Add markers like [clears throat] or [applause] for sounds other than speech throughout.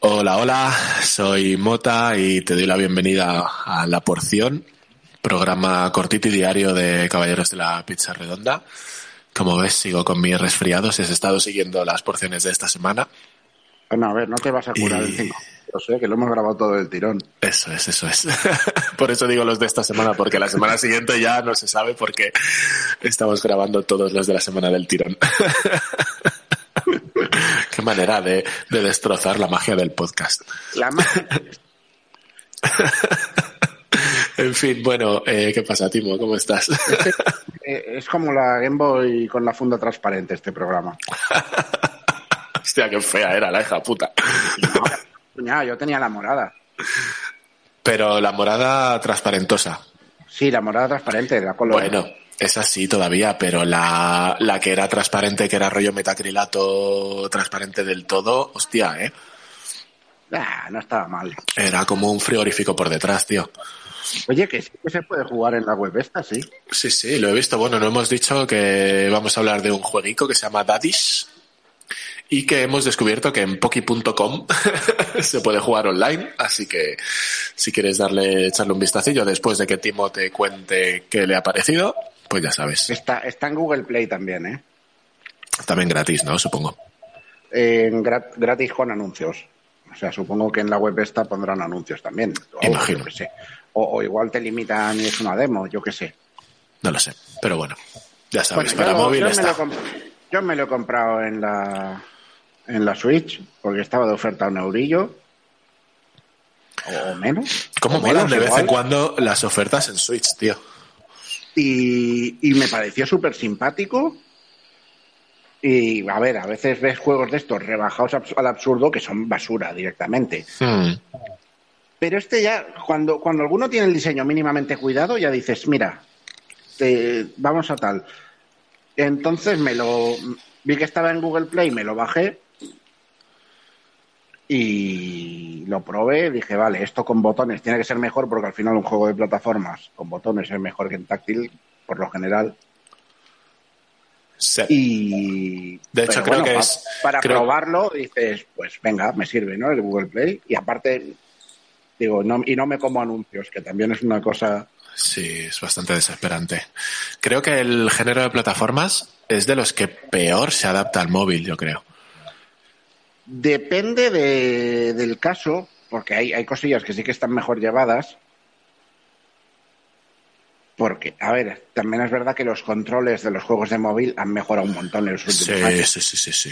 Hola, hola, soy Mota y te doy la bienvenida a La Porción, programa cortito y diario de Caballeros de la Pizza Redonda. Como ves, sigo con mis resfriados, has estado siguiendo las porciones de esta semana. Bueno, a ver, no te vas a curar Y- 5. Yo sé que lo hemos grabado todo del tirón. Eso es, eso es. [laughs] Por eso digo los de esta semana, porque la semana siguiente ya no se sabe porque estamos grabando todos los de la semana del tirón. [laughs] Qué manera de, de destrozar la magia del podcast. La ma- [laughs] En fin, bueno, eh, ¿qué pasa, Timo? ¿Cómo estás? eh, es como la Game Boy con la funda transparente este programa. Hostia, qué fea era la hija puta. Cuñado, yo tenía la morada. Pero la morada transparentosa. Sí, la morada transparente, la color. Bueno, esa sí todavía, pero la, la que era transparente, que era rollo metacrilato transparente del todo, hostia, ¿eh? No estaba mal. Era como un frigorífico por detrás, tío. Oye, que sí que se puede jugar en la web esta, sí. Sí, sí, lo he visto. Bueno, no hemos dicho que vamos a hablar de un jueguico que se llama Daddish y que hemos descubierto que en poki.com [laughs] se puede jugar online, así que si quieres darle, echarle un vistacillo después de que Timo te cuente qué le ha parecido, pues ya sabes. Está, está en Google Play también, ¿eh? También gratis, ¿no? Supongo. Gra- gratis con anuncios. O sea, supongo que en la web esta pondrán anuncios también. O, Imagino. qué sé. O, o igual te limitan y es una demo, yo qué sé. No lo sé, pero bueno, ya sabes, Bueno, para yo, móvil yo me lo está. yo me lo he comprado en la en la Switch porque estaba de oferta un eurillo o menos. ¿Cómo o molan menos de vez igual. en cuando las ofertas en Switch, tío? Y, y me pareció súper simpático. Y a ver, a veces ves juegos de estos rebajados al absurdo que son basura directamente. Hmm. Pero este ya, cuando, cuando alguno tiene el diseño mínimamente cuidado, ya dices, mira, te- vamos a tal. Entonces me lo vi que estaba en Google Play, me lo bajé y lo probé. Dije, vale, esto con botones tiene que ser mejor porque al final un juego de plataformas con botones es mejor que en táctil, por lo general. Sí. Y De hecho, creo que es- para creo- probarlo dices, pues venga, me sirve, ¿no? El Google Play y aparte digo, no, y no me como anuncios, que también es una cosa Sí, es bastante desesperante. Creo que el género de plataformas es de los que peor se adapta al móvil, yo creo. Depende de- del caso, porque hay, hay cosillas que sí que están mejor llevadas. Porque, a ver, también es verdad que los controles de los juegos de móvil han mejorado un montón en los últimos Sí, años. sí, sí, sí, sí.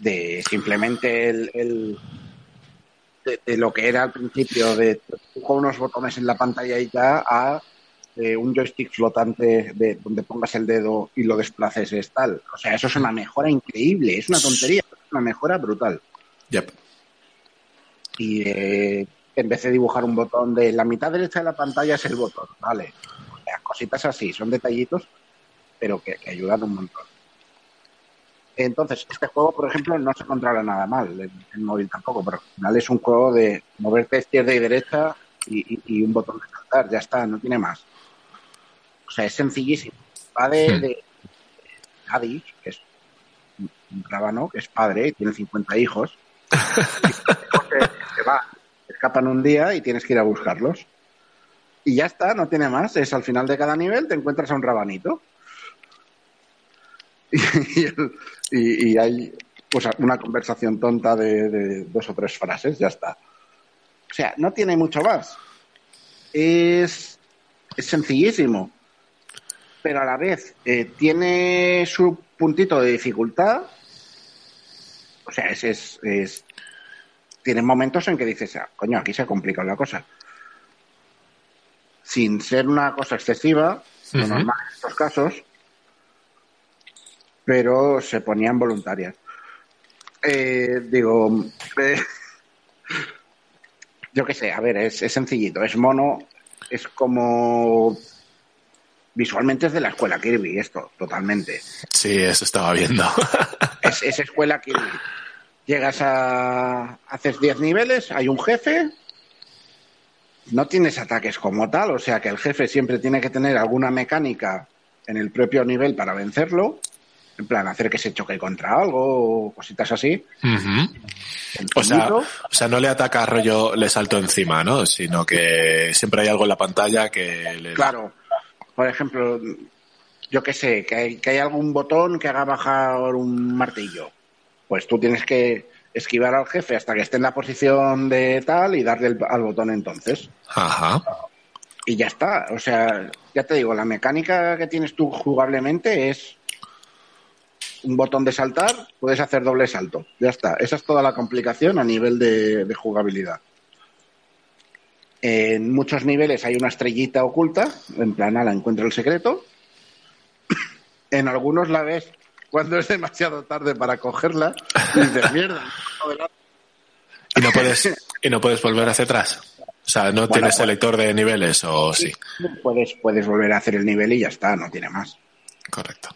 De simplemente el, el- de, de lo que era al principio de con unos botones en la pantalla y ya a eh, un joystick flotante de donde pongas el dedo y lo desplaces es tal. O sea, eso es una mejora increíble, es una tontería, una mejora brutal. Yep. y eh, en vez de dibujar un botón de la mitad derecha de la pantalla es el botón, vale. Sea, cositas así, son detallitos, pero que, que ayudan un montón. Entonces, este juego, por ejemplo, no se controla nada mal, en, en móvil tampoco, pero al final es un juego de moverte izquierda y derecha y, y- y un botón de saltar, ya está, no tiene más. O sea, es sencillísimo. Va de, Hmm. de Hades, que es un rábano, que es padre, tiene 50 hijos, [laughs] que va, escapan un día y tienes que ir a buscarlos. Y ya está, no tiene más. Es al final de cada nivel te encuentras a un rabanito. [laughs] Y, y- y hay pues una conversación tonta de, de dos o tres frases, ya está. O sea, no tiene mucho más. Es, es sencillísimo. Pero a la vez eh, tiene su puntito de dificultad. O sea, es, es, es- tiene momentos en que dices, ah, coño, aquí se ha complicado la cosa. Sin ser una cosa excesiva, lo normal en estos casos. pero se ponían voluntarias. Eh, digo, eh, yo qué sé, a ver, es, es sencillito, es mono, es como visualmente es de la escuela Kirby, esto, totalmente. Sí, eso estaba viendo. [laughs] es, es escuela Kirby. Llegas a. haces 10 niveles, hay un jefe. No tienes ataques como tal, o sea que el jefe siempre tiene que tener alguna mecánica en el propio nivel para vencerlo. En plan, hacer que se choque contra algo o cositas así. o, sea, o sea, no le ataca rollo, le salto encima, ¿no? Sino que siempre hay algo en la pantalla que le. Claro. Por ejemplo, yo qué sé, que hay, que hay algún botón que haga bajar un martillo. Pues tú tienes que esquivar al jefe hasta que esté en la posición de tal y darle el, al botón entonces. Ajá. Y ya está. O sea, ya te digo, la mecánica que tienes tú jugablemente es un botón de saltar, puedes hacer doble salto. Ya está. Esa es toda la complicación a nivel de, de jugabilidad. En muchos niveles hay una estrellita oculta, en plan, la encuentro el secreto. En algunos la ves cuando es demasiado tarde para cogerla y dices, mierda. ¿Y no puedes, y no puedes volver hacia atrás? O sea, ¿no Bueno, tienes pues- selector de niveles o sí? Puedes, puedes volver a hacer el nivel y ya está, no tiene más. Correcto.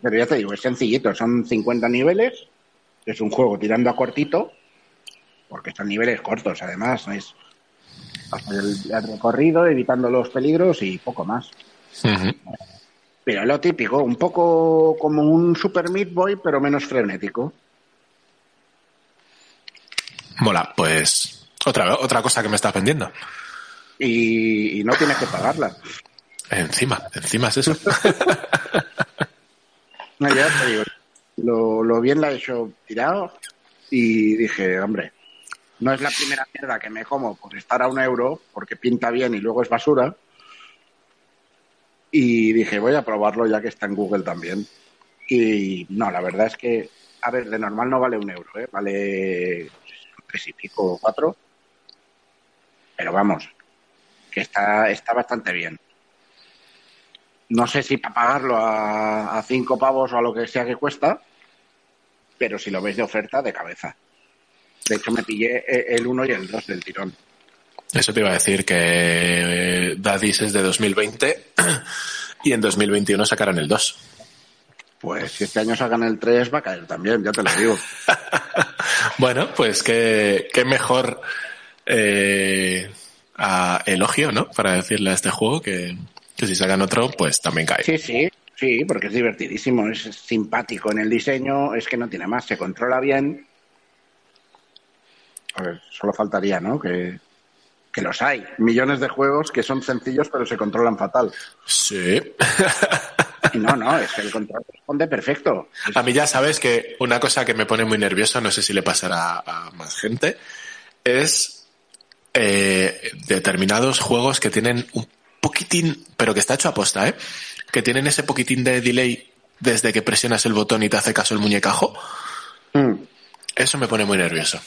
Pero ya te digo, es sencillito, son 50 niveles, es un juego tirando a cortito, porque son niveles cortos además, es hacer el, el recorrido, evitando los peligros y poco más. Pero lo típico, un poco como un Super Meat Boy, pero menos frenético. Mola, pues otra, otra cosa que me estás vendiendo. Y, y no tienes que pagarla. Encima, encima es eso. [laughs] No, ya te digo, lo, lo bien la he hecho tirado y dije, hombre, no es la primera mierda que me como por estar a un euro, porque pinta bien y luego es basura. Y dije, voy a probarlo ya que está en Google también. Y no, la verdad es que, a ver, de normal no vale un euro, ¿eh? vale tres y pico o cuatro. Pero vamos, que está, está bastante bien. No sé si para pagarlo a, a cinco pavos o a lo que sea que cuesta, pero si lo veis de oferta, de cabeza. De hecho, me pillé e- el 1 y el 2 del tirón. Eso te iba a decir que eh, Dadis es de 2020 [clears throat] y en 2021 sacarán el 2. Pues si este año sacan el 3, va a caer también, ya te lo digo. [laughs] Bueno, pues qué, qué mejor eh, a- elogio, ¿no? Para decirle a este juego que, que si sacan otro, pues también cae. Sí, sí, sí, porque es divertidísimo, es simpático en el diseño, es que no tiene más, se controla bien. A ver, solo faltaría, ¿no? Que, que los hay. Millones de juegos que son sencillos pero se controlan fatal. Sí. [laughs] No, no, es que el control responde perfecto. A mí ya sabes que una cosa que me pone muy nervioso, no sé si le pasará a más gente, es eh, determinados juegos que tienen un poquitín, pero que está hecho a posta, ¿eh? Que tienen ese poquitín de delay desde que presionas el botón y te hace caso el muñecajo. Mm. Eso me pone muy nervioso.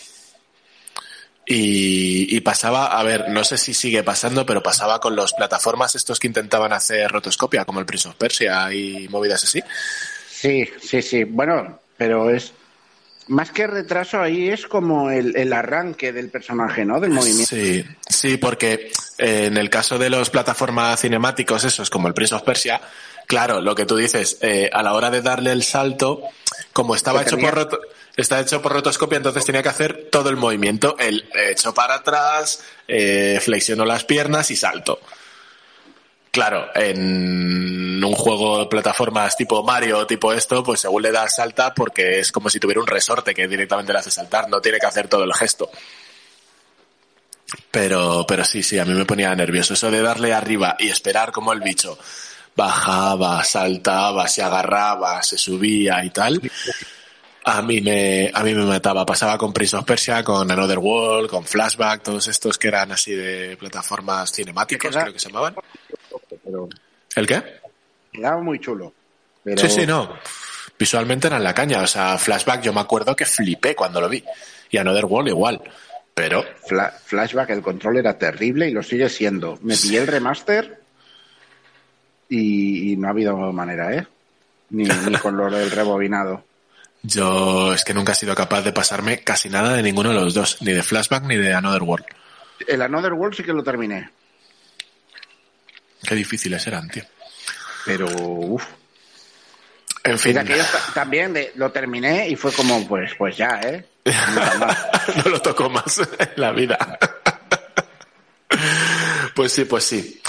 Y, y pasaba, a ver, no sé si sigue pasando, pero pasaba con los plataformas estos que intentaban hacer rotoscopia, como el Prince of Persia y movidas así. Sí, sí, sí. Bueno, pero es más que retraso ahí es como el, el arranque del personaje, ¿no? Del movimiento. Sí, sí, porque eh, en el caso de los plataformas cinemáticos, esos como el Prince of Persia, claro, lo que tú dices, eh, a la hora de darle el salto, como estaba hecho por está hecho por rotoscopia, entonces tenía que hacer todo el movimiento, el hecho para atrás, eh, flexionó las piernas y salto. Claro, en un juego de plataformas tipo Mario, tipo esto, pues según le das salta porque es como si tuviera un resorte que directamente le hace saltar, no tiene que hacer todo el gesto. Pero, pero sí, sí, a mí me ponía nervioso eso de darle arriba y esperar como el bicho bajaba, saltaba, se agarraba, se subía y tal. A mí me, a mí me mataba. Pasaba con Prince of Persia, con Another World, con Flashback, todos estos que eran así de plataformas cinemáticas, creo que se llamaban. Pero ¿El qué? quedaba muy chulo. Pero Sí, sí, no. Visualmente eran la caña. O sea, Flashback yo me acuerdo que flipé cuando lo vi. Y Another World igual. Pero, Fla- Flashback, el control era terrible y lo sigue siendo. Me pillé el remaster y, y no ha habido manera, ¿eh? ni, ni con lo del rebobinado. Yo es que nunca he sido capaz de pasarme casi nada de ninguno de los dos, ni de Flashback ni de Another World. El Another World sí que lo terminé, Qué difíciles eran, tío. pero uff. En fin, ta- también de- lo terminé y fue como, pues, pues ya, ¿eh? [laughs] No lo toco más en la vida. [laughs] Pues sí, pues sí.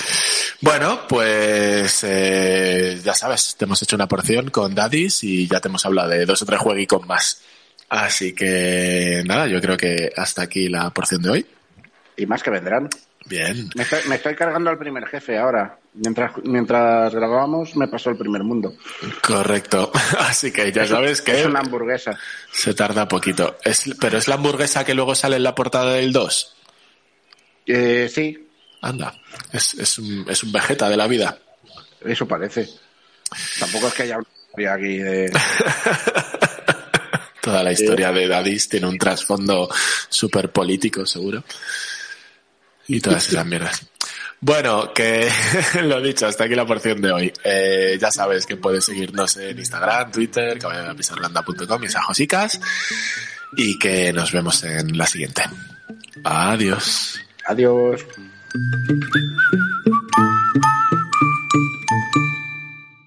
Bueno, pues eh, ya sabes, te hemos hecho una porción con Daddies y ya te hemos hablado de dos o tres jueguicos más. Así que nada, yo creo que hasta aquí la porción de hoy. Y más que vendrán. Bien. Me estoy, me estoy cargando al primer jefe ahora. Mientras, mientras grabábamos me pasó el primer mundo. Correcto. [laughs] Así que ya sabes Es que una hamburguesa. se tarda poquito. Es, pero es la hamburguesa que luego sale en la portada del 2. Eh, sí, Anda, es, es, un, es un vegeta de la vida. eso parece. Tampoco es que haya una historia aquí de... [laughs] Toda la historia de Dadis tiene un trasfondo súper político, seguro. Y todas esas mierdas. Bueno, que [laughs] lo dicho, hasta aquí la porción de hoy. Eh, ya sabes que puedes seguirnos en Instagram, Twitter, caballodepisarlanda.com y esas josicas. Y que nos vemos en la siguiente. Adiós. Adiós. thank you